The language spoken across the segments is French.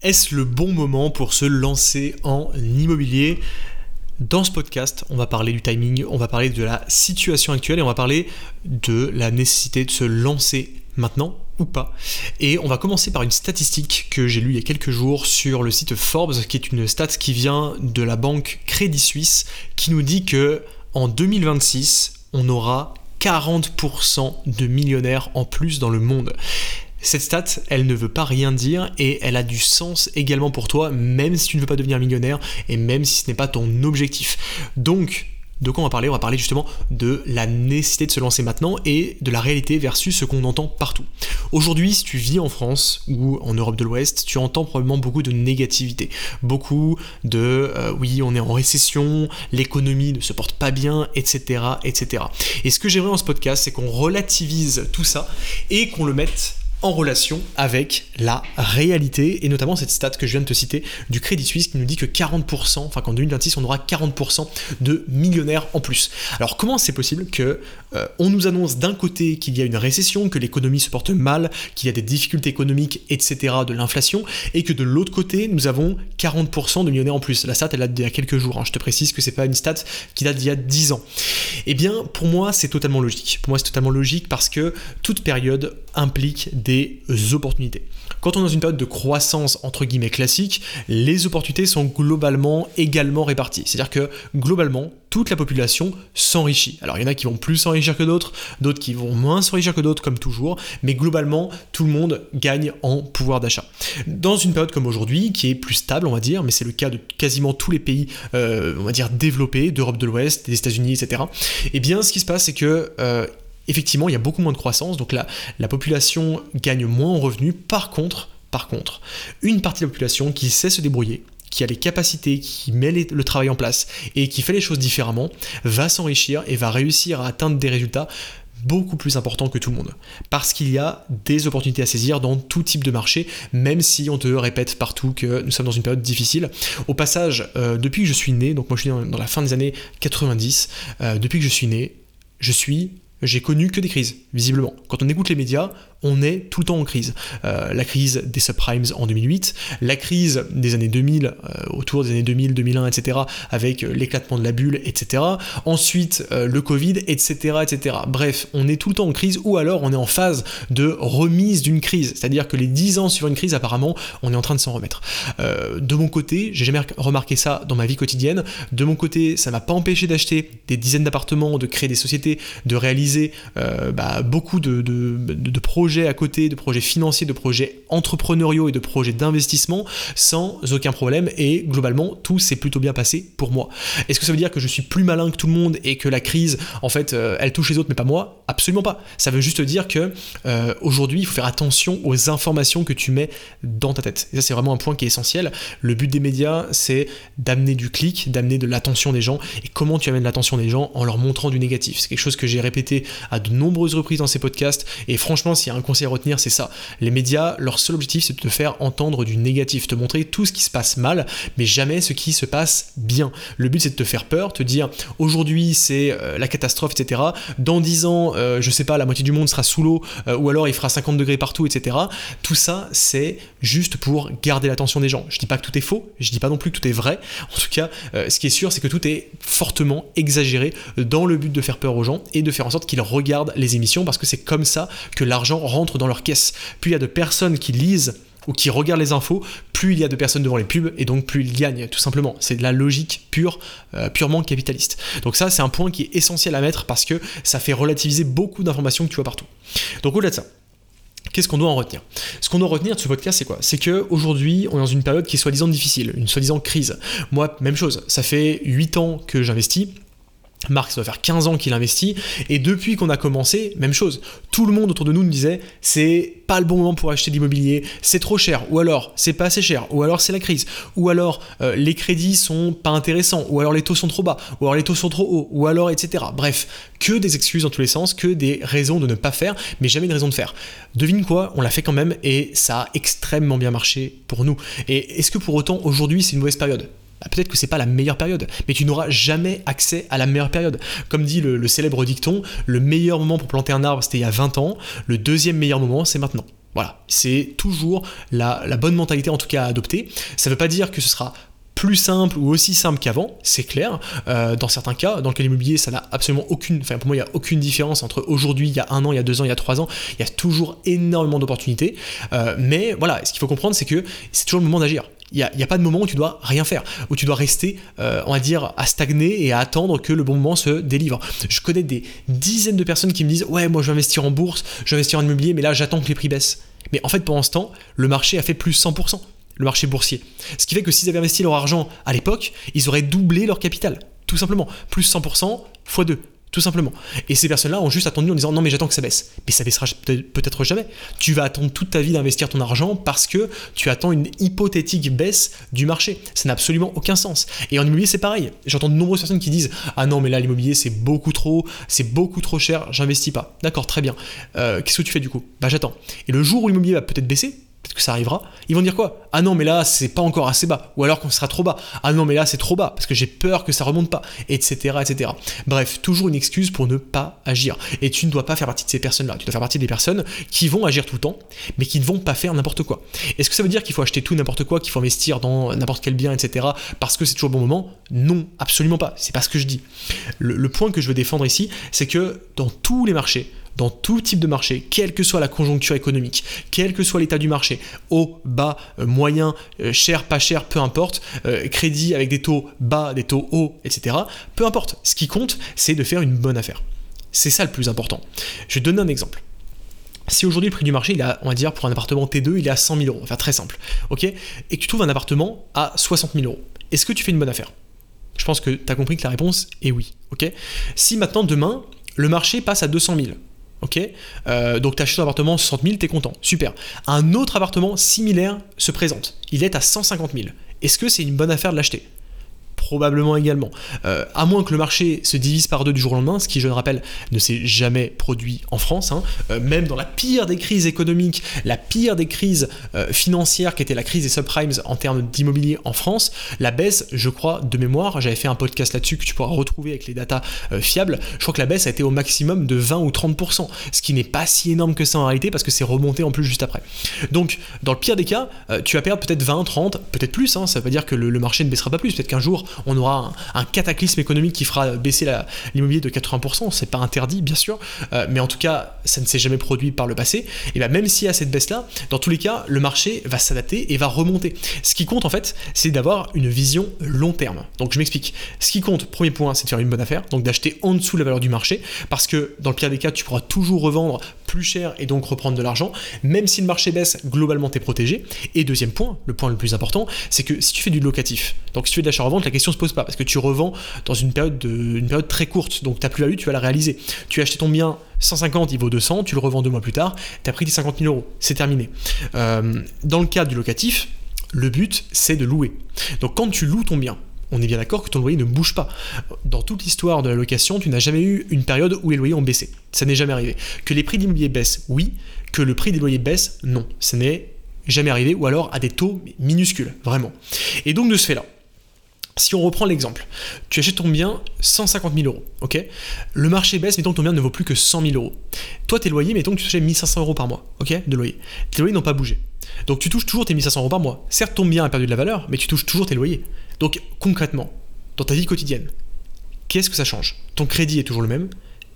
Est-ce le bon moment pour se lancer en immobilier Dans ce podcast, on va parler du timing, on va parler de la situation actuelle et on va parler de la nécessité de se lancer maintenant ou pas. Et on va commencer par une statistique que j'ai lue il y a quelques jours sur le site Forbes, qui est une stat qui vient de la banque Crédit Suisse, qui nous dit que en 2026, on aura 40% de millionnaires en plus dans le monde. Cette stat, elle ne veut pas rien dire et elle a du sens également pour toi, même si tu ne veux pas devenir millionnaire et même si ce n'est pas ton objectif. Donc, de quoi on va parler? On va parler justement de la nécessité de se lancer maintenant et de la réalité versus ce qu'on entend partout. Aujourd'hui, si tu vis en France ou en Europe de l'Ouest, tu entends probablement beaucoup de négativité, beaucoup de euh, oui, on est en récession, l'économie ne se porte pas bien, etc., etc. Et ce que j'aimerais dans ce podcast, c'est qu'on relativise tout ça et qu'on le mette en relation avec la réalité et notamment cette stat que je viens de te citer du Crédit Suisse qui nous dit que 40%, enfin qu'en 2026 on aura 40% de millionnaires en plus. Alors comment c'est possible que euh, on nous annonce d'un côté qu'il y a une récession, que l'économie se porte mal, qu'il y a des difficultés économiques, etc., de l'inflation, et que de l'autre côté nous avons 40% de millionnaires en plus? La stat elle date d'il y a quelques jours, hein. je te précise que c'est pas une stat qui date d'il y a 10 ans. Eh bien pour moi c'est totalement logique. Pour moi c'est totalement logique parce que toute période implique des opportunités. Quand on est dans une période de croissance entre guillemets classique, les opportunités sont globalement également réparties. C'est-à-dire que globalement, toute la population s'enrichit. Alors il y en a qui vont plus s'enrichir que d'autres, d'autres qui vont moins s'enrichir que d'autres, comme toujours, mais globalement, tout le monde gagne en pouvoir d'achat. Dans une période comme aujourd'hui, qui est plus stable, on va dire, mais c'est le cas de quasiment tous les pays, euh, on va dire, développés, d'Europe de l'Ouest, des États-Unis, etc., eh bien ce qui se passe, c'est que... Euh, effectivement, il y a beaucoup moins de croissance, donc la, la population gagne moins en revenus. Par contre, par contre, une partie de la population qui sait se débrouiller, qui a les capacités, qui met le travail en place et qui fait les choses différemment, va s'enrichir et va réussir à atteindre des résultats beaucoup plus importants que tout le monde. Parce qu'il y a des opportunités à saisir dans tout type de marché, même si on te répète partout que nous sommes dans une période difficile. Au passage, euh, depuis que je suis né, donc moi je suis dans, la fin des années 90, euh, depuis que je suis né, je suis j'ai connu que des crises, visiblement. Quand on écoute les médias, on est tout le temps en crise. Euh, la crise des subprimes en 2008, la crise des années 2000, euh, autour des années 2000, 2001, etc., avec euh, l'éclatement de la bulle, etc. Ensuite, le Covid, etc., etc. Bref, on est tout le temps en crise, ou alors on est en phase de remise d'une crise. C'est-à-dire que les 10 ans sur une crise, apparemment, on est en train de s'en remettre. de mon côté, j'ai jamais remarqué ça dans ma vie quotidienne. De mon côté, ça m'a pas empêché d'acheter des dizaines d'appartements, de créer des sociétés, de réaliser bah, beaucoup de, de projets à côté, de projets financiers, de projets entrepreneuriaux et de projets d'investissement sans aucun problème et globalement tout s'est plutôt bien passé pour moi. Est-ce que ça veut dire que je suis plus malin que tout le monde et que la crise en fait euh, elle touche les autres mais pas moi? Absolument pas. Ça veut juste dire que euh, aujourd'hui il faut faire attention aux informations que tu mets dans ta tête. Et ça c'est vraiment un point qui est essentiel. Le but des médias c'est d'amener du clic, d'amener de l'attention des gens et comment tu amènes l'attention des gens? En leur montrant du négatif. C'est quelque chose que j'ai répété à de nombreuses reprises dans ces podcasts et franchement s'il y a un conseil à retenir, c'est ça. Les médias, leur seul objectif, c'est de te faire entendre du négatif, te montrer tout ce qui se passe mal, mais jamais ce qui se passe bien. Le but, c'est de te faire peur, te dire aujourd'hui c'est euh, la catastrophe, etc. Dans 10 ans, euh, je sais pas, la moitié du monde sera sous l'eau, euh, ou alors il fera 50 degrés partout, etc. Tout ça, c'est juste pour garder l'attention des gens. Je dis pas que tout est faux, je dis pas non plus que tout est vrai. En tout cas, ce qui est sûr, c'est que tout est fortement exagéré dans le but de faire peur aux gens et de faire en sorte qu'ils regardent les émissions parce que c'est comme ça que l'argent rentre dans leur caisse. Plus il y a de personnes qui lisent ou qui regardent les infos, plus il y a de personnes devant les pubs et donc plus ils gagnent, tout simplement. C'est de la logique pure, euh, purement capitaliste. Donc ça, c'est un point qui est essentiel à mettre parce que ça fait relativiser beaucoup d'informations que tu vois partout. Donc au-delà de ça, Qu'est-ce qu'on doit en retenir? Ce qu'on doit retenir de ce podcast, c'est quoi? C'est qu'aujourd'hui, on est dans une période qui est soi-disant difficile, une soi-disant crise. Moi, même chose, ça fait 8 ans que j'investis. Marc, ça doit faire 15 ans qu'il investit, et depuis qu'on a commencé, même chose. Tout le monde autour de nous nous disait c'est pas le bon moment pour acheter de l'immobilier, c'est trop cher, ou alors c'est pas assez cher, ou alors c'est la crise, ou alors euh, les crédits sont pas intéressants, ou alors les taux sont trop bas, ou alors les taux sont trop hauts, ou alors etc. Bref, que des excuses dans tous les sens, que des raisons de ne pas faire, mais jamais une raison de faire. Devine quoi, on l'a fait quand même, et ça a extrêmement bien marché pour nous. Et est-ce que pour autant aujourd'hui c'est une mauvaise période? Bah, peut-être que c'est pas la meilleure période, mais tu n'auras jamais accès à la meilleure période. Comme dit le, célèbre dicton, le meilleur moment pour planter un arbre c'était il y a 20 ans, le deuxième meilleur moment c'est maintenant. Voilà, c'est toujours la, la, bonne mentalité en tout cas à adopter. Ça ne veut pas dire que ce sera plus simple ou aussi simple qu'avant, c'est clair. Euh, dans certains cas, dans le cas ça n'a absolument aucune, enfin pour moi, il n'y a aucune différence entre aujourd'hui, il y a un an, il y a deux ans, il y a trois ans. Il y a toujours énormément d'opportunités. Euh, mais voilà, ce qu'il faut comprendre, c'est que c'est toujours le moment d'agir. Il n'y a, pas de moment où tu dois rien faire, où tu dois rester, euh, on va dire, à stagner et à attendre que le bon moment se délivre. Je connais des dizaines de personnes qui me disent Ouais, moi je vais investir en bourse, je vais investir en immobilier, mais là j'attends que les prix baissent. Mais en fait, pendant ce le marché a fait plus 100% le marché boursier. Ce qui fait que s'ils avaient investi leur argent à l'époque, ils auraient doublé leur capital. Tout simplement. Plus 100% x 2. Tout simplement. Et ces personnes-là ont juste attendu en disant non mais j'attends que ça baisse. Mais ça baissera peut-être jamais. Tu vas attendre toute ta vie d'investir ton argent parce que tu attends une hypothétique baisse du marché. Ça n'a absolument aucun sens. Et en immobilier c'est pareil. J'entends de nombreuses personnes qui disent ah non mais là l'immobilier c'est beaucoup trop, c'est beaucoup trop cher, j'investis pas. D'accord, très bien. Euh, qu'est-ce que tu fais du coup? Bah j'attends. Et le jour où l'immobilier va peut-être baisser, peut-être que ça arrivera, ils vont dire quoi? Ah non, mais là, c'est pas encore assez bas. Ou alors qu'on sera trop bas. Ah non, mais là, c'est trop bas, parce que j'ai peur que ça remonte pas, etc., etc. Bref, toujours une excuse pour ne pas agir. Et tu ne dois pas faire partie de ces personnes-là. Tu dois faire partie des personnes qui vont agir tout le temps, mais qui ne vont pas faire n'importe quoi. Est-ce que ça veut dire qu'il faut acheter tout n'importe quoi, qu'il faut investir dans n'importe quel bien, etc., parce que c'est toujours le bon moment? Non, absolument pas. C'est pas ce que je dis. le point que je veux défendre ici, c'est que dans tous les marchés, dans tout type de marché, quelle que soit la conjoncture économique, quel que soit l'état du marché, haut, bas, euh, moyen, euh, cher, pas cher, peu importe, euh, crédit avec des taux bas, des taux hauts, etc. Peu importe. Ce qui compte, c'est de faire une bonne affaire. C'est ça le plus important. Je vais donner un exemple. Si aujourd'hui le prix du marché, il on va dire pour un appartement T2, il est à 100 000 euros, enfin très simple, ok? Et que tu trouves un appartement à 60 000 euros, est-ce que tu fais une bonne affaire? Je pense que tu as compris que la réponse est oui, ok? Si maintenant, demain, le marché passe à 200 000, Ok euh, Donc tu achètes un appartement 60 000, tu es content. Super. Un autre appartement similaire se présente. Il est à 150 000. Est-ce que c'est une bonne affaire de l'acheter? Probablement également. Euh, à moins que le marché se divise par deux du jour au lendemain, ce qui, je le rappelle, ne s'est jamais produit en France. Hein. Euh, même dans la pire des crises économiques, la pire des crises euh, financières, qui était la crise des subprimes en termes d'immobilier en France, la baisse, je crois, de mémoire, j'avais fait un podcast là-dessus que tu pourras retrouver avec les datas fiables, je crois que la baisse a été au maximum de 20 ou 30%, ce qui n'est pas si énorme que ça en réalité, parce que c'est remonté en plus juste après. Donc, dans le pire des cas, tu vas perdre peut-être 20, 30, peut-être plus, hein. ça veut dire que le marché ne baissera pas plus, peut-être qu'un jour, on aura un, cataclysme économique qui fera baisser l'immobilier de 80%, c'est pas interdit bien sûr, euh, mais en tout cas ça ne s'est jamais produit par le passé, et bien même s'il y a cette baisse là, dans tous les cas le marché va s'adapter et va remonter. Ce qui compte en fait c'est d'avoir une vision long terme. Donc je m'explique. Ce qui compte, premier point, c'est de faire une bonne affaire, donc d'acheter en dessous de la valeur du marché, parce que dans le pire des cas tu pourras toujours revendre plus cher et donc reprendre de l'argent, même si le marché baisse, globalement tu es protégé. Et deuxième point, le point le plus important, c'est que si tu fais du locatif, donc si tu fais de l'achat-revente, la question se pose pas, parce que tu revends dans une période, de, une période très courte, donc ta plus-value, tu vas la réaliser. Tu as acheté ton bien 150, il vaut 200, tu le revends deux mois plus tard, tu as pris tes 50 000 euros, c'est terminé. Euh, dans le cas du locatif, le but, c'est de louer. Donc quand tu loues ton bien, on est bien d'accord que ton loyer ne bouge pas. Dans toute l'histoire de la location, tu n'as jamais eu une période où les loyers ont baissé. Ça n'est jamais arrivé. Que les prix d'immobilier baissent, oui. Que le prix des loyers baisse, non. Ça n'est jamais arrivé, ou alors à des taux minuscules, vraiment. Et donc de ce fait-là, si on reprend l'exemple, tu achètes ton bien 150 000 euros, ok? Le marché baisse, mettons que ton bien ne vaut plus que 100 000 euros. Toi, tes loyers, mettons que tu achètes 1500 euros par mois, ok De loyer. Tes loyers n'ont pas bougé. Donc tu touches toujours tes 1500 euros par mois. Certes, ton bien a perdu de la valeur, mais tu touches toujours tes loyers. Donc concrètement, dans ta vie quotidienne, qu'est-ce que ça change? Ton crédit est toujours le même,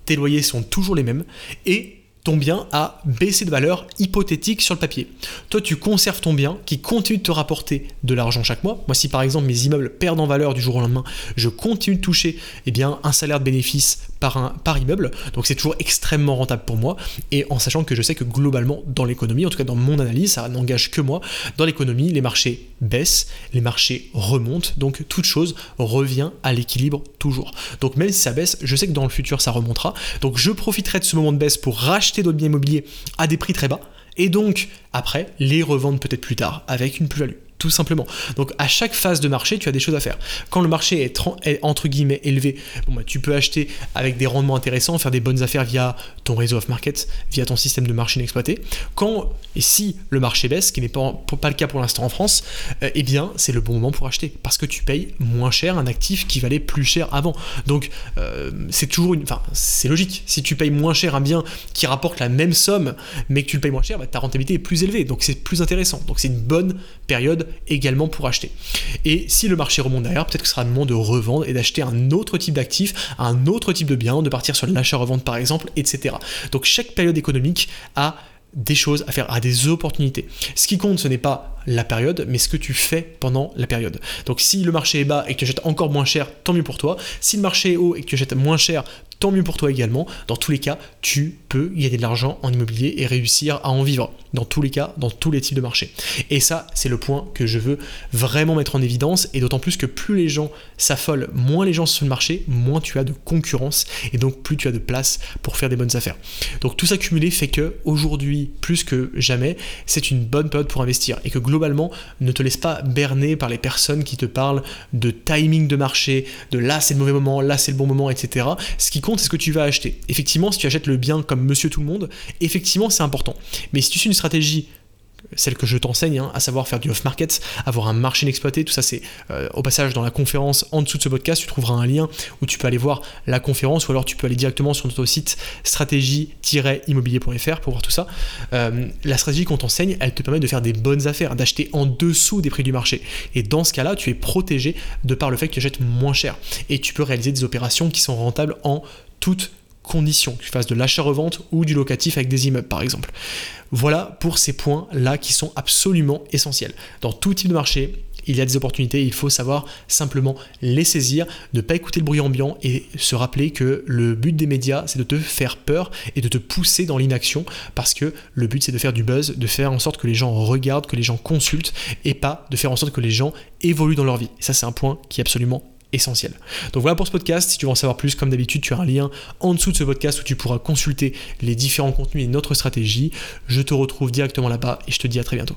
tes loyers sont toujours les mêmes, et ton bien a baissé de valeur hypothétique sur le papier. Toi, tu conserves ton bien qui continue de te rapporter de l'argent chaque mois. Moi, si par exemple mes immeubles perdent en valeur du jour au lendemain, je continue de toucher eh bien, un salaire de bénéfice par, un, par immeuble. Donc c'est toujours extrêmement rentable pour moi. Et en sachant que je sais que globalement, dans l'économie, en tout cas dans mon analyse, ça n'engage que moi, dans l'économie, les marchés baissent, les marchés remontent. Donc toute chose revient à l'équilibre toujours. Donc même si ça baisse, je sais que dans le futur, ça remontera. Donc je profiterai de ce moment de baisse pour racheter d'autres biens immobiliers à des prix très bas, et donc après les revendre peut-être plus tard avec une plus-value tout simplement. Donc à chaque phase de marché, tu as des choses à faire. Quand le marché est, entre guillemets élevé, bon, bah, tu peux acheter avec des rendements intéressants, faire des bonnes affaires via ton réseau off-market, via ton système de marché inexploité. Quand et si le marché baisse, ce qui n'est pas, le cas pour l'instant en France, euh, eh bien c'est le bon moment pour acheter parce que tu payes moins cher un actif qui valait plus cher avant. Donc euh, c'est toujours une, enfin c'est logique. Si tu payes moins cher un bien qui rapporte la même somme, mais que tu le payes moins cher, bah, ta rentabilité est plus élevée, donc c'est plus intéressant. Donc c'est une bonne période également pour acheter. Et si le marché remonte derrière, peut-être que ce sera le moment de revendre et d'acheter un autre type d'actif, un autre type de bien, de partir sur l'achat-revente par exemple, etc. Donc chaque période économique a des choses à faire, à des opportunités. Ce qui compte, ce n'est pas la période, mais ce que tu fais pendant la période. Donc si le marché est bas et que tu achètes encore moins cher, tant mieux pour toi. Si le marché est haut et que tu achètes moins cher, tant mieux pour toi également. Dans tous les cas, tu peux gagner de l'argent en immobilier et réussir à en vivre. Dans tous les cas, dans tous les types de marchés. Et ça, c'est le point que je veux vraiment mettre en évidence. Et d'autant plus que plus les gens s'affolent, moins les gens sont sur le marché, moins tu as de concurrence. Et donc plus tu as de place pour faire des bonnes affaires. Donc tout ça cumulé fait que aujourd'hui, plus que jamais, c'est une bonne période pour investir. Et que globalement, ne te laisse pas berner par les personnes qui te parlent de timing de marché, de là c'est le mauvais moment, là c'est le bon moment, etc. Ce qui compte c'est ce que tu vas acheter. Effectivement, si tu achètes le bien comme monsieur tout le monde, effectivement, c'est important. Mais si tu suis une stratégie celle que je t'enseigne, hein, à savoir faire du off-market, avoir un marché inexploité, tout ça c'est euh, au passage dans la conférence en dessous de ce podcast, tu trouveras un lien où tu peux aller voir la conférence ou alors tu peux aller directement sur notre site stratégie-immobilier.fr pour voir tout ça. Euh, la stratégie qu'on t'enseigne, elle te permet de faire des bonnes affaires, d'acheter en dessous des prix du marché. Et dans ce cas-là, tu es protégé de par le fait que tu achètes moins cher. Et tu peux réaliser des opérations qui sont rentables en toute conditions, que tu fasses de l'achat-revente ou du locatif avec des immeubles par exemple. Voilà pour ces points-là qui sont absolument essentiels. Dans tout type de marché, il y a des opportunités, il faut savoir simplement les saisir, ne pas écouter le bruit ambiant et se rappeler que le but des médias, c'est de te faire peur et de te pousser dans l'inaction parce que le but, c'est de faire du buzz, de faire en sorte que les gens regardent, que les gens consultent et pas de faire en sorte que les gens évoluent dans leur vie. Ça, c'est un point qui est absolument essentiel. Donc voilà pour ce podcast. Si tu veux en savoir plus, comme d'habitude, tu as un lien en dessous de ce podcast où tu pourras consulter les différents contenus et notre stratégie. Je te retrouve directement là-bas et je te dis à très bientôt.